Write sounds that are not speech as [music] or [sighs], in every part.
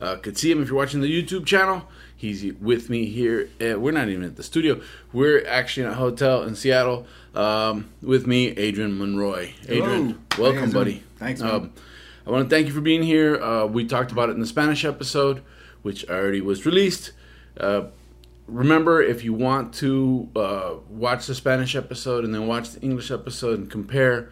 uh, could see him if you're watching the YouTube channel. He's with me here. At, we're not even at the studio. We're actually in a hotel in Seattle um, with me, Adrian Monroy. Adrian, Hello. welcome, buddy. Thanks, man. Um, I want to thank you for being here. Uh, we talked about it in the Spanish episode, which already was released. Uh, remember, if you want to uh, watch the Spanish episode and then watch the English episode and compare,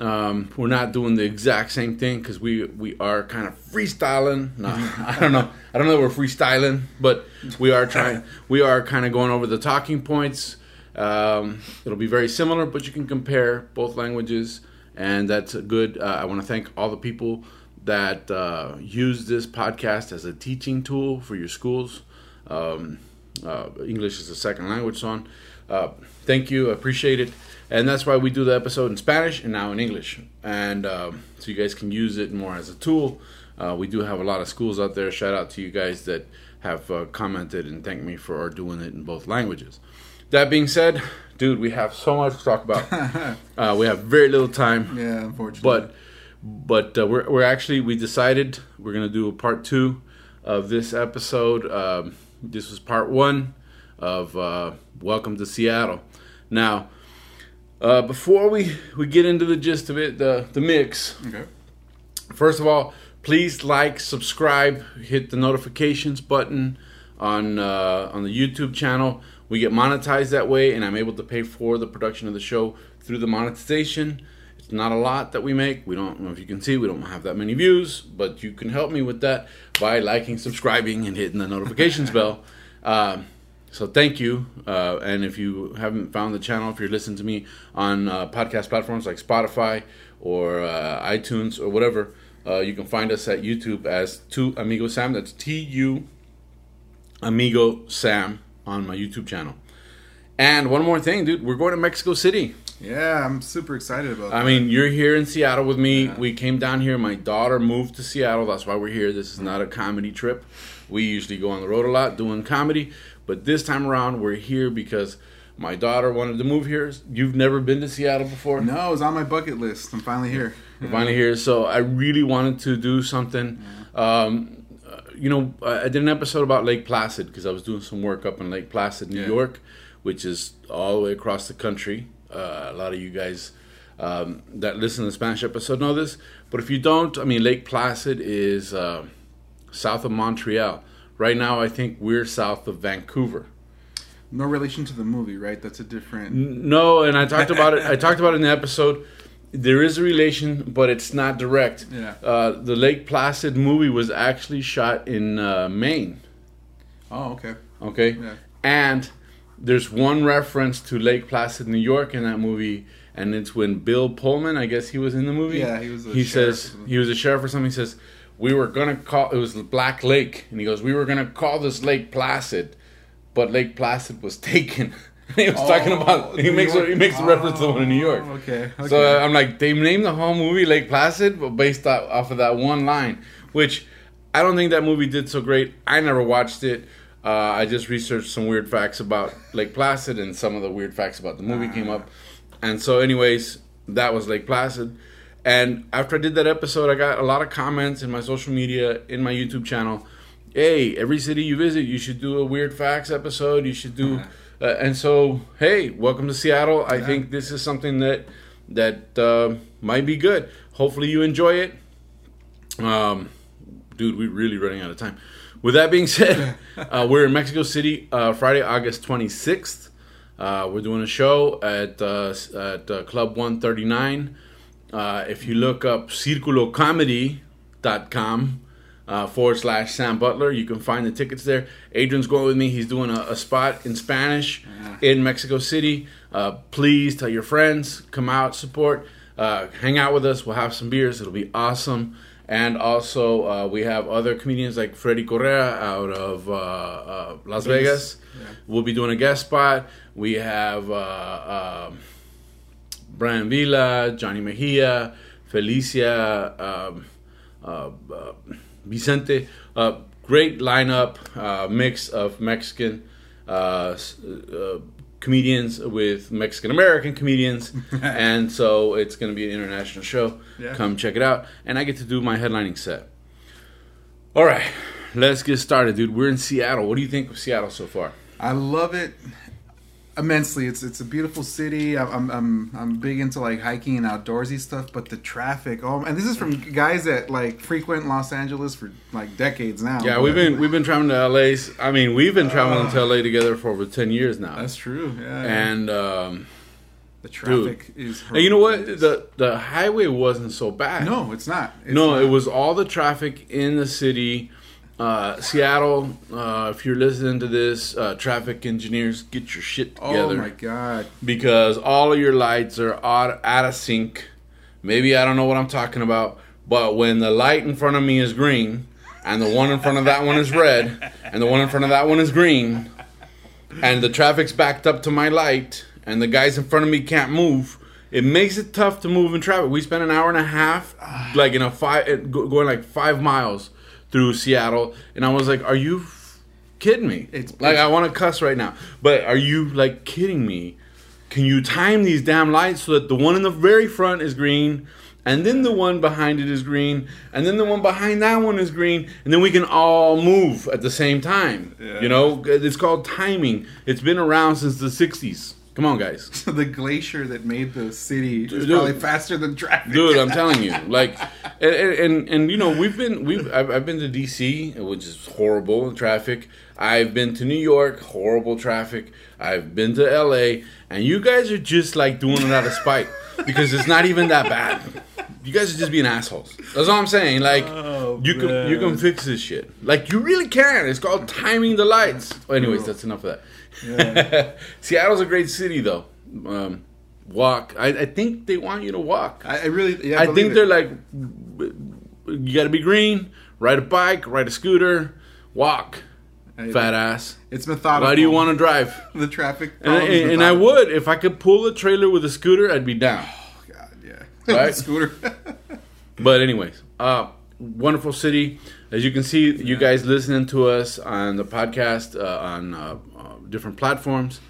um, we're not doing the exact same thing because we we are kind of freestyling. No, [laughs] I don't know. I don't know. That we're freestyling, but we are trying. [laughs] We are kind of going over the talking points. Um, it'll be very similar, but you can compare both languages, and that's a good. Uh, I want to thank all the people that uh, use this podcast as a teaching tool for your schools. Um, uh, English is a second language, son. Uh, thank you, I appreciate it, and that's why we do the episode in Spanish and now in English, and um, so you guys can use it more as a tool. Uh, we do have a lot of schools out there. Shout out to you guys that have uh, commented and thanked me for doing it in both languages. That being said, dude, we have so much to talk about. [laughs] uh, we have very little time yeah, unfortunately. but but uh, we're, we're actually we decided we're gonna do a part two of this episode um, this was part one of uh, welcome to seattle now uh, before we we get into the gist of it the the mix okay. First of all, please like, subscribe, hit the notifications button on uh, on the YouTube channel. We get monetized that way, and I'm able to pay for the production of the show through the monetization. It's not a lot that we make. We don't know if you can see. We don't have that many views, but you can help me with that by liking, subscribing, and hitting the notifications [laughs] bell. Um, so thank you. Uh, and if you haven't found the channel, if you're listening to me on uh, podcast platforms like Spotify or uh, iTunes or whatever, uh, you can find us at YouTube as Tu Amigo Sam. That's T U Amigo Sam on my YouTube channel. And one more thing, dude, we're going to Mexico City. Yeah, I'm super excited about I that. mean, you're here in Seattle with me. Yeah. We came down here. My daughter moved to Seattle. That's why we're here. This is not a comedy trip. We usually go on the road a lot doing comedy, but this time around we're here because my daughter wanted to move here. You've never been to Seattle before? No, it's on my bucket list. I'm finally here. We're finally here. So I really wanted to do something. Um, uh, you know, I I did an episode about Lake Placid because I was doing some work up in Lake Placid, New Yeah. York, which is all the way across the country. Uh, a lot of you guys um, that listen to the Spanish episode know this, but if you don't, I mean, Lake Placid is uh, south of Montreal. Right now, I think we're south of Vancouver. No relation to the movie, right? That's a different. No, and I talked about it. I talked about it in the episode. There is a relation, but it's not direct. Yeah. Uh, the Lake Placid movie was actually shot in uh, Maine. Oh, okay. Okay. Yeah. And there's one reference to Lake Placid, New York, in that movie, and it's when Bill Pullman, I guess he was in the movie. Yeah, he was a He sheriff says he was a sheriff or something. He says we were gonna call it was Black Lake, and he goes we were gonna call this Lake Placid, but Lake Placid was [laughs] taken. he was talking about he New makes a, York. he makes a reference to the one in New York. Oh, Okay. okay. So I'm like, they named the whole movie Lake Placid, but based off, off of that one line, which I don't think that movie did so great. I never watched it. Uh, I just researched some weird facts about Lake Placid, and some of the weird facts about the movie came up. And so, anyways, that was Lake Placid. And after I did that episode, I got a lot of comments in my social media, in my YouTube channel. Hey, every city you visit, you should do a weird facts episode. You should do, uh, and so hey, welcome to Seattle. I think this is something that that uh, might be good. Hopefully, you enjoy it. Um, dude, we're really running out of time. With that being said, [laughs] uh, we're in Mexico City uh, Friday, August 26th. Uh, we're doing a show at uh, at uh, Club 139. Uh, if you look up circulocomedy.com uh, forward slash Sam Butler, you can find the tickets there. Adrian's going with me. He's doing a, a spot in Spanish in Mexico City. Uh, please tell your friends, come out, support, uh, hang out with us. We'll have some beers. It'll be awesome. And also, uh, we have other comedians like Freddy Correa out of uh, uh, Las Vegas. Yeah. We'll be doing a guest spot. We have uh, uh, Brian Villa, Johnny Mejia, Felicia, um, uh, uh, Vicente. Uh, great lineup, uh, mix of Mexican uh, uh, comedians with Mexican American comedians, [laughs] and so it's going to be an international show. Yeah. Come check it out, and I get to do my headlining set. All right, let's get started, dude. We're in Seattle. What do you think of Seattle so far? I love it immensely. It's it's a beautiful city. I'm I'm I'm, big into like hiking and outdoorsy stuff, but the traffic. Oh, and this is from guys that like frequent Los Angeles for like decades now. Yeah, but- we've been we've been traveling to LA. I mean, we've been traveling to LA together for over ten years now, That's true. Yeah. and um, the traffic is. and you know what? The the highway wasn't so bad. no, it's not. It's no, not. it was all the traffic in the city. Uh, Seattle, uh, if you're listening to this, uh, traffic engineers, get your shit together. Oh my god. because all of your lights are out, out of sync. Maybe I don't know what I'm talking about, but when the light in front of me is green, and the one in front of that one is red, and the one in front of that one is green, and the traffic's backed up to my light, and the guys in front of me can't move, it makes it tough to move in traffic. We spent an hour and a half, like in a five, eh, going like five miles through Seattle, and I was like, "Are you f- kidding me?" It's- like I want to cuss right now, but are you like kidding me? Can you time these damn lights so that the one in the very front is green, and then the one behind it is green, and then the one behind that one is green, and then we can all move at the same time? Yeah. You know, it's called timing. It's been around since the '60s. Come on, guys. [laughs] the glacier that made the city is Dude. probably faster than traffic. dude i'm telling you. [laughs] Like and, and and- you know we've been we've I've, I've been to dc which is horrible in traffic. I've been to new york horrible traffic. I've been to la and you guys are just like doing it out of spite because it's not even that bad. You guys are just being assholes. That's all i'm saying. Like Oh, you can you can fix this shit. Like you really can. It's called timing the lights. Anyways that's enough of that Yeah. [laughs] seattle's a great city though um, walk I, I think they want you to walk I, I really. Yeah, I believe think it. they're like, you got to be green, ride a bike, ride a scooter, walk, I- fat ass. It's methodical. Why do you want to drive? [laughs] the traffic? And, and, and I would if I could pull a trailer with a scooter, I'd be down. God, yeah. [laughs] Right? Scooter. But anyways, uh, wonderful city. As you can see, you guys listening to us on the podcast uh, on uh, uh, different platforms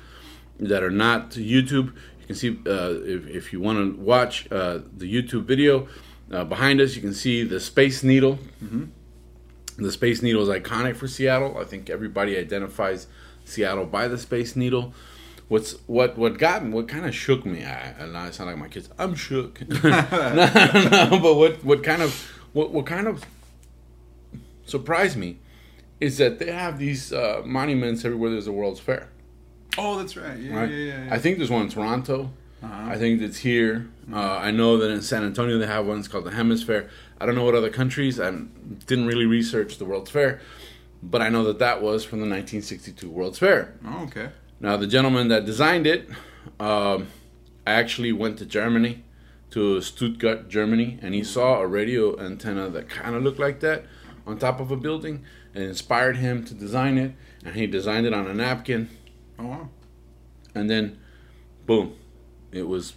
that are not YouTube. You can see uh, if, if you want to watch uh, the YouTube video uh, behind us, you can see the Space Needle. The Space Needle is iconic for Seattle. I think everybody identifies Seattle by the Space Needle. What's what what got me? What kind of shook me? I, and I sound like my kids. I'm shook. [laughs] no, no, but what what kind of what what kind of surprised me is that they have these uh, monuments everywhere. There's a World's Fair. oh, that's right. Yeah, Right? yeah, yeah. yeah. I think there's one in Toronto. Uh-huh. I think it's here. Uh, I know that in San Antonio they have one. It's called the Hemisphere. I don't know what other countries. I didn't really research the World's Fair, but I know that that was from the 1962 World's Fair. Oh, okay. Now the gentleman that designed it, um, actually went to Germany, to Stuttgart, Germany, and he saw a radio antenna that kind of looked like that on top of a building, and inspired him to design it. And he designed it on a napkin, Oh, wow. and then, boom, it was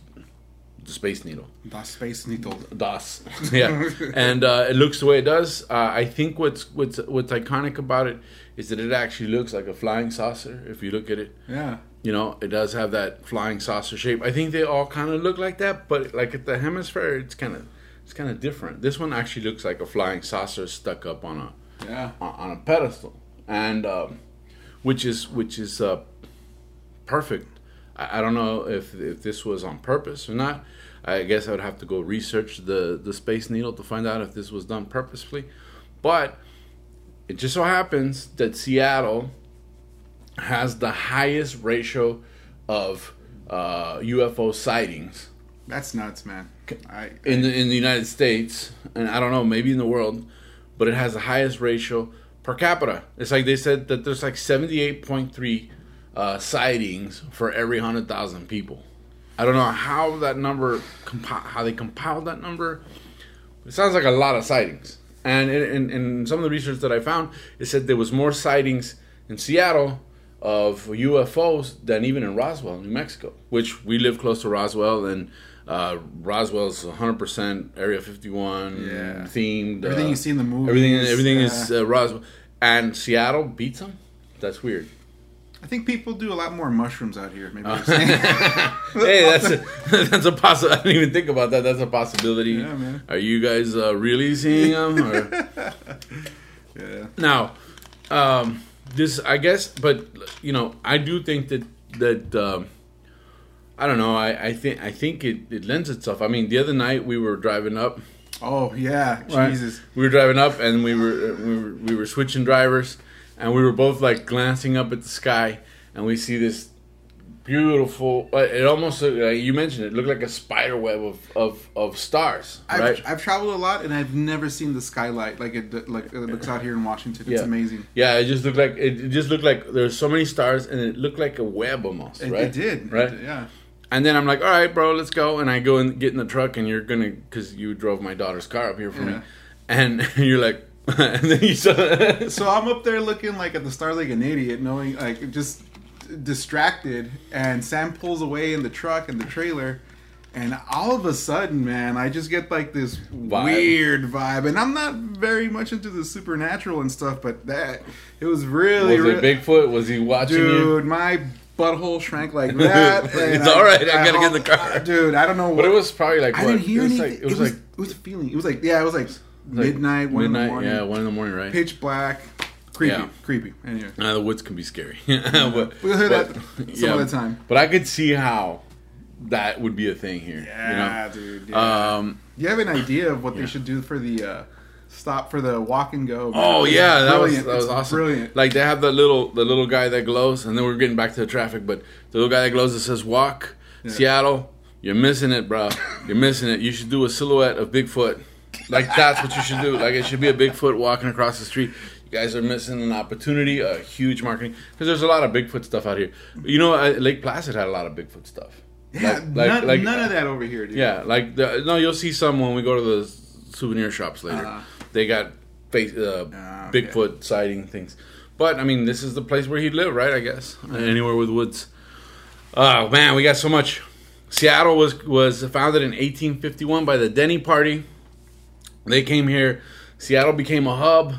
the Space Needle. Das Space Needle. DOS. [laughs] yeah, and uh, it looks the way it does. Uh, I think what's what's what's iconic about it is that it actually looks like a flying saucer. If you look at it, Yeah. you know, it does have that flying saucer shape. I think they all kind of look like that, but like at the hemisphere, it's kind of it's kind of different. This one actually looks like a flying saucer stuck up on a Yeah. on a pedestal, and um, which is which is uh, perfect. I, I don't know if if this was on purpose or not. I guess I would have to go research the the Space Needle to find out if this was done purposefully, but it just so happens that Seattle has the highest ratio of uh, UFO sightings That's nuts, man. I, in the in the United States, and I don't know, maybe in the world, but it has the highest ratio per capita. It's like they said that there's like 78.3 uh, sightings for every hundred thousand people. I don't know how that number compi- how they compiled that number. It sounds like a lot of sightings. And in, in, in some of the research that I found, it said there was more sightings in Seattle of UFOs than even in Roswell, New Mexico, which we live close to Roswell, and uh, Roswell's 100% Area 51 Yeah. themed. Everything uh, you see in the movie. Everything, everything is uh, Roswell. And Seattle beats them? That's weird. I think people do a lot more mushrooms out here. Maybe. [laughs] hey, that's a, [laughs] that's a possi I didn't even think about that. That's a possibility. Yeah, man. Are you guys uh, really seeing them? Or? [laughs] yeah. now, um, this I guess, but you know, I do think that that um, I don't know. I, I think I think it, it lends itself. I mean, the other night we were driving up. Oh yeah. right? Jesus. We were driving up, and we were we were we were switching drivers, and we were both like glancing up at the sky, and we see this beautiful. uh, It almost like you mentioned it looked like a spider web of of, of stars, I've, right? I've traveled a lot and I've never seen the skylight like it like it looks out here in Washington. It's Yeah. amazing. yeah, it just looked like it, it just looked like there's so many stars, and it looked like a web almost, It, right? it did. right? It did, yeah. And then I'm like, all right, bro, let's go. And I go and get in the truck, and you're gonna, because you drove my daughter's car up here for me, and [laughs] you're like, [laughs] and then you saw, So I'm up there looking like at the stars like an idiot, knowing like just distracted, and Sam pulls away in the truck and the trailer, and all of a sudden, man, I just get like this Vibe. weird vibe, and I'm not very much into the supernatural and stuff, but that it was really, was it really Bigfoot? Was he watching you? dude, my butthole shrank like [laughs] that. It's and all right, I gotta get in the car. Dude. I don't know But what it was probably like I what? didn't hear it was anything. Like, it was like it was a feeling. It was like yeah, it was like like midnight, one in the midnight, morning, Yeah, one in the morning, right? pitch black, creepy, Yeah. creepy. Anyway. Uh, the woods can be scary. [laughs] but, We'll hear but- that some other time. But I could see how that would be a thing here. Yeah, dude. You know? Yeah. Um, you have an idea of what yeah. they should do for the uh, stop for the walk and go? oh yeah, that was that was It's awesome. Brilliant. Like they have the little the little guy that glows, and then we're getting back to the traffic. But the little guy that glows that says "Walk Yeah. Seattle." You're missing it, bro. You're missing it. You should do a silhouette of Bigfoot. Like that's what you should do. Like it should be a Bigfoot walking across the street. You guys are missing an opportunity, a huge marketing because there's a lot of Bigfoot stuff out here. You know, uh, Lake Placid had a lot of Bigfoot stuff. yeah, Like- like- none, like- none of that over here, dude. Yeah, like the, no, you'll see some when we go to the souvenir shops later. Uh-huh. They got face, uh, Ah, okay. Bigfoot sighting things. But I mean, this is the place where he'd live, right? I guess anywhere with woods. Oh man, we got so much. Seattle was was founded in 1851 by the Denny Party. They came here. Seattle became a hub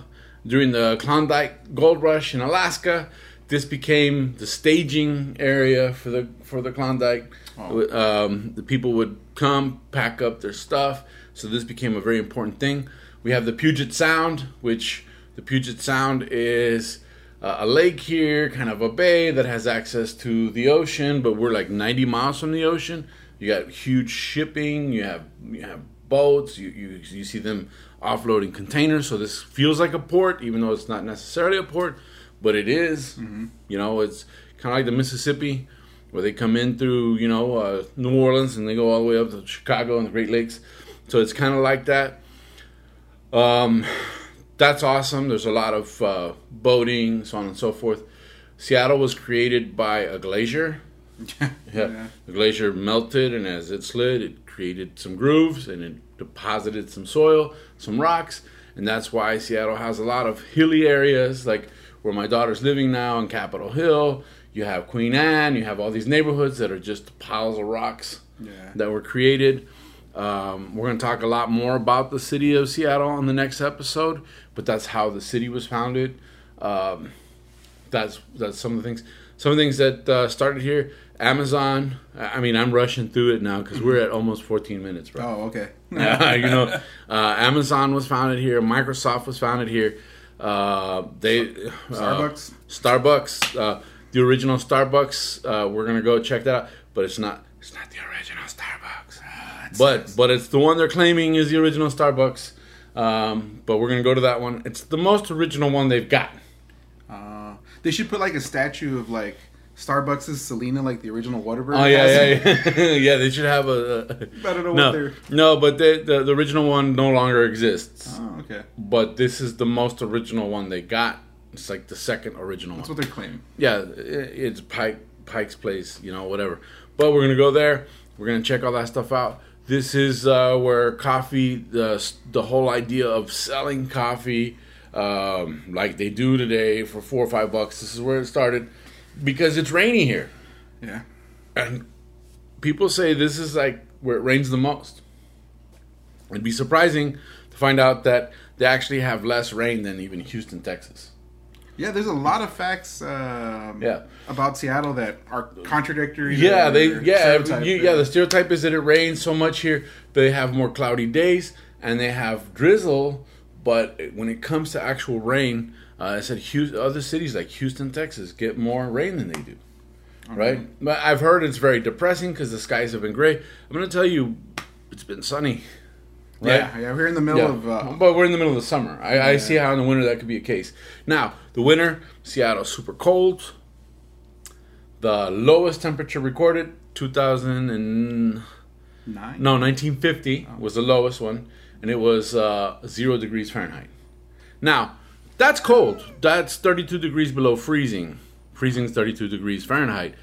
during the Klondike Gold Rush in Alaska. This became the staging area for the for the Klondike. Oh. Um, the people would come, pack up their stuff. So this became a very important thing. We have the Puget Sound, which the Puget Sound is uh, a lake here, kind of a bay that has access to the ocean, but we're like 90 miles from the ocean. You got huge shipping. You have you have boats. You you, you see them offloading containers. So this feels like a port, even though it's not necessarily a port, but it is. You know, it's kind of like the Mississippi, where they come in through you know uh, New Orleans and they go all the way up to Chicago and the Great Lakes. So it's kind of like that. Um, that's awesome. There's a lot of uh, boating, so on and so forth. Seattle was created by a glacier. [laughs] Yeah. Yeah. The glacier melted, and as it slid, it created some grooves and it deposited some soil, some rocks, and that's why Seattle has a lot of hilly areas, like where my daughter's living now in Capitol Hill. You have Queen Anne, you have all these neighborhoods that are just piles of rocks Yeah. that were created. Um, we're going to talk a lot more about the city of Seattle on the next episode, but that's how the city was founded. Um, that's that's some of the things. Some of the things that uh, started here. Amazon. I mean, I'm rushing through it now because we're at almost 14 minutes, bro. Oh, okay. [laughs] Uh, you know, uh, Amazon was founded here. Microsoft was founded here. Uh, they uh, Starbucks? Starbucks, uh, the original Starbucks. Uh, we're gonna go check that out, but it's not. It's not the original Starbucks. But but it's the one they're claiming is the original Starbucks. Um, but we're gonna go to that one. It's the most original one they've got. Uh, they should put like a statue of like Starbucks' Selena, like the original Whataburger. Oh yeah, yeah, yeah. [laughs] yeah, they should have a. a [laughs] I don't know no, what they're. no, but the, the the original one no longer exists. Oh, okay. But this is the most original one they got. It's like the second original That's one. what they're claiming. Yeah, i- it's Pike Pike's Place, you know, whatever. But we're gonna go there. We're gonna check all that stuff out. This is uh, where coffee, the the whole idea of selling coffee, um, like they do today for four or five bucks. This is where it started, because it's rainy here, Yeah. and people say this is like where it rains the most. It'd be surprising to find out that they actually have less rain than even Houston, Texas. Yeah, there's a lot of facts um, Yeah. about Seattle that are contradictory. Yeah, they yeah you, yeah. The stereotype is that it rains so much here. They have more cloudy days and they have drizzle, but when it comes to actual rain, uh, I said Houston, other cities like Houston, Texas get more rain than they do. Right, but I've heard it's very depressing because the skies have been gray. I'm going to tell you, it's been sunny. Right? Yeah, yeah, we're in the middle Yeah, of. Uh, but we're in the middle of the summer. I, I see how in the winter that could be a case. Now, the winter, Seattle super cold. The lowest temperature recorded 2000 and nine. no 1950 was the lowest one, and it was uh, zero degrees Fahrenheit. Now, that's cold. That's 32 degrees below freezing. Freezing is 32 degrees Fahrenheit,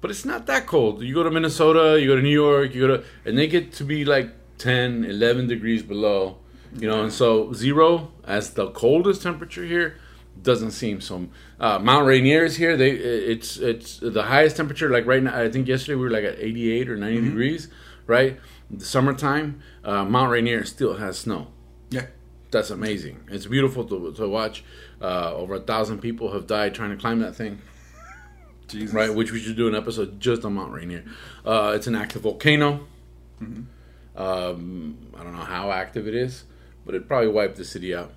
but it's not that cold. You go to Minnesota, you go to New York, you go to, and they get to be like 10, 11 degrees below. You know, and so zero as the coldest temperature here doesn't seem so. Uh, Mount Rainier is here. They it's it's the highest temperature. Like right now, I think yesterday we were like at 88 or 90 degrees. Right, the summertime. Uh, Mount Rainier still has snow Yeah. that's amazing. It's beautiful to, to watch. Uh, over a thousand people have died trying to climb that thing, [laughs] Jesus. right? Which we should do an episode just on Mount Rainier. Uh, it's an active volcano. Um, I don't know how active it is, but it probably wiped the city out.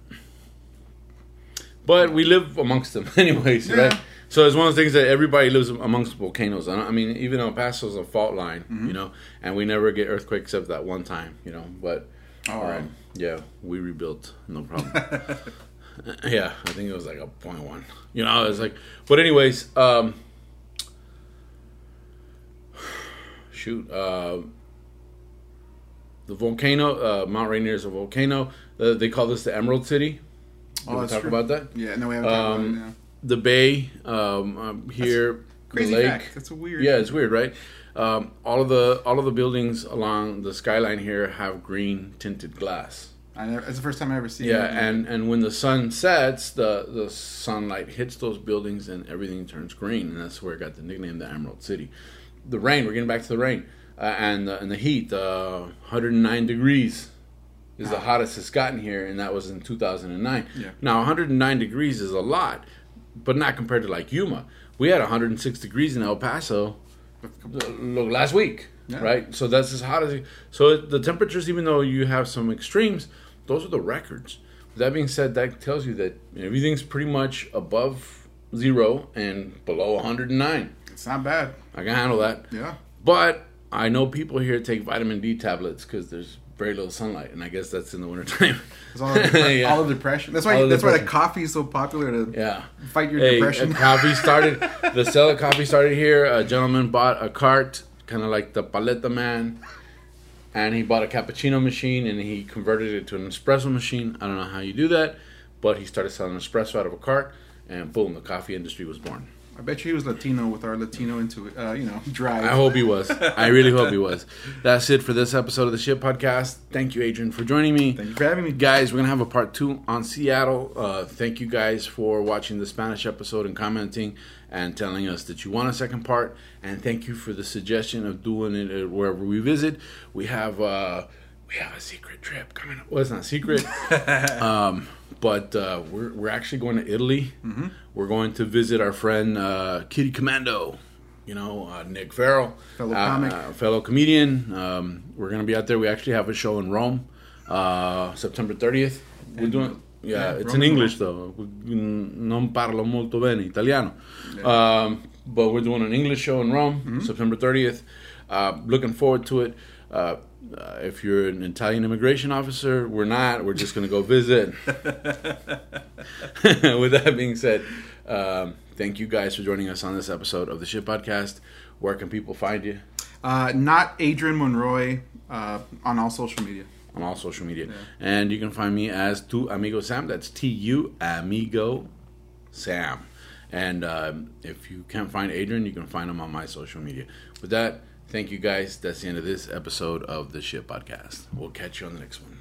But we live amongst them, [laughs] anyways, Yeah. right? So it's one of the things that everybody lives amongst volcanoes. I I mean, even El Paso's a fault line, you know, and we never get earthquakes except that one time, you know. But All right. um, yeah, we rebuilt, no problem. [laughs] [laughs] yeah, I think it was like a point one. You know, it's like, but anyways, um, [sighs] shoot, uh, the volcano, uh, Mount Rainier is a volcano. Uh, they call this the Emerald City. Did Oh, we talk true. about that? Yeah, no, we haven't Um, about it. Yeah. The bay um, um, here, Crazy the lake. fact. That's weird. Yeah, it's weird, right? Um, all of the all of the buildings along the skyline here have green tinted glass. I never, it's the first time I ever seen. Yeah, it. and and when the sun sets, the the sunlight hits those buildings and everything turns green, and that's where it got the nickname the Emerald City. The rain, we're getting back to the rain, uh, and the, and the heat. Uh, 109 degrees is the hottest it's gotten here, and that was in 2009. Yeah. Now 109 degrees is a lot, but not compared to like Yuma. We had 106 degrees in El Paso uh, look last week, Yeah. right? So that's as hot as it. So the temperatures, even though you have some extremes, those are the records. That being said, that tells you that everything's pretty much above zero and below 109. it's not bad. I can handle that. Yeah. But I know people here take vitamin D tablets because there's very little sunlight, and I guess that's in the wintertime. It's all, the [laughs] Yeah. all the depression. That's why. All the that's why the coffee is so popular to yeah. fight your Hey, depression. coffee started. [laughs] the sale of coffee started here. A gentleman bought a cart, kind of like the paleta man, and he bought a cappuccino machine and he converted it to an espresso machine. I don't know how you do that, but he started selling espresso out of a cart, and boom, the coffee industry was born. I bet you he was Latino with our Latino into. Uh, you know, drive. I hope he was. I really hope he was. That's it for this episode of the Shit Podcast. Thank you, Adrian, for joining me. Thank you for having me. Guys, we're going to have a part two on Seattle. Uh, thank you guys for watching the Spanish episode and commenting and telling us that you want a second part. And thank you for the suggestion of doing it wherever we visit. We have uh, we have a secret trip coming up. Well, it's not secret. [laughs] um, but uh, we're, we're actually going to Italy. Mm-hmm. We're going to visit our friend uh, Kitty Commando. You know, uh, Nick Farrell, Fellow comic. uh, fellow comedian. Um, we're going to be out there. We actually have a show in Rome, uh, September 30th. We're And- doing, yeah, yeah, it's Rome in and English though. Non parlo molto bene italiano. Um, but we're doing an English show in Rome, Mm-hmm. September 30th. Uh, looking forward to it. Uh, uh, if you're an Italian immigration officer, we're not. We're just going to go visit. [laughs] [laughs] With that being said, um, thank you guys for joining us on this episode of the Shit Podcast. Where can people find you? Uh, not Adrian Monroy uh, on all social media. on all social media. And you can find me as Tu Amigo Sam. That's T U Amigo Sam. And um, if you can't find Adrian, you can find him on my social media. With that, Thank you guys. That's the end of this episode of the Shit Podcast. We'll catch you on the next one.